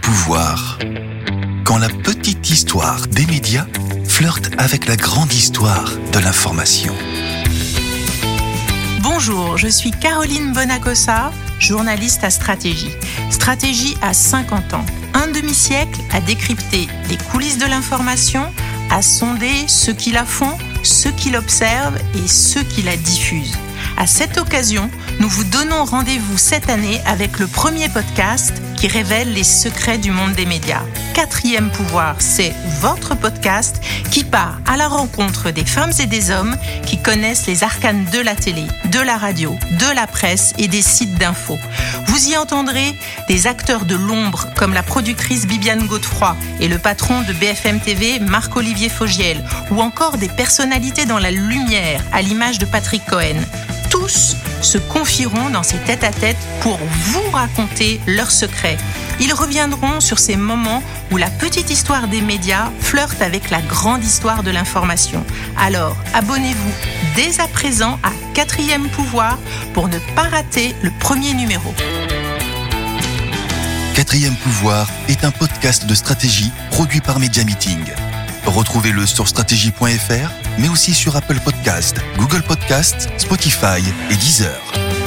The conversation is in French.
pouvoir. Quand la petite histoire des médias flirte avec la grande histoire de l'information. Bonjour, je suis Caroline Bonacossa, journaliste à Stratégie. Stratégie a 50 ans, un demi-siècle à décrypter les coulisses de l'information, à sonder ceux qui la font, ceux qui l'observent et ceux qui la diffusent. À cette occasion, nous vous donnons rendez-vous cette année avec le premier podcast qui révèle les secrets du monde des médias. Quatrième pouvoir, c'est votre podcast qui part à la rencontre des femmes et des hommes qui connaissent les arcanes de la télé, de la radio, de la presse et des sites d'infos. Vous y entendrez des acteurs de l'ombre comme la productrice Bibiane Godefroy et le patron de BFM TV Marc-Olivier Fogiel ou encore des personnalités dans la lumière à l'image de Patrick Cohen tous se confieront dans ces tête-à-tête pour vous raconter leurs secrets. Ils reviendront sur ces moments où la petite histoire des médias flirte avec la grande histoire de l'information. Alors, abonnez-vous dès à présent à Quatrième Pouvoir pour ne pas rater le premier numéro. Quatrième Pouvoir est un podcast de stratégie produit par Media Meeting. Retrouvez-le sur stratégie.fr, mais aussi sur Apple Podcast, Google Podcast, Spotify et Deezer.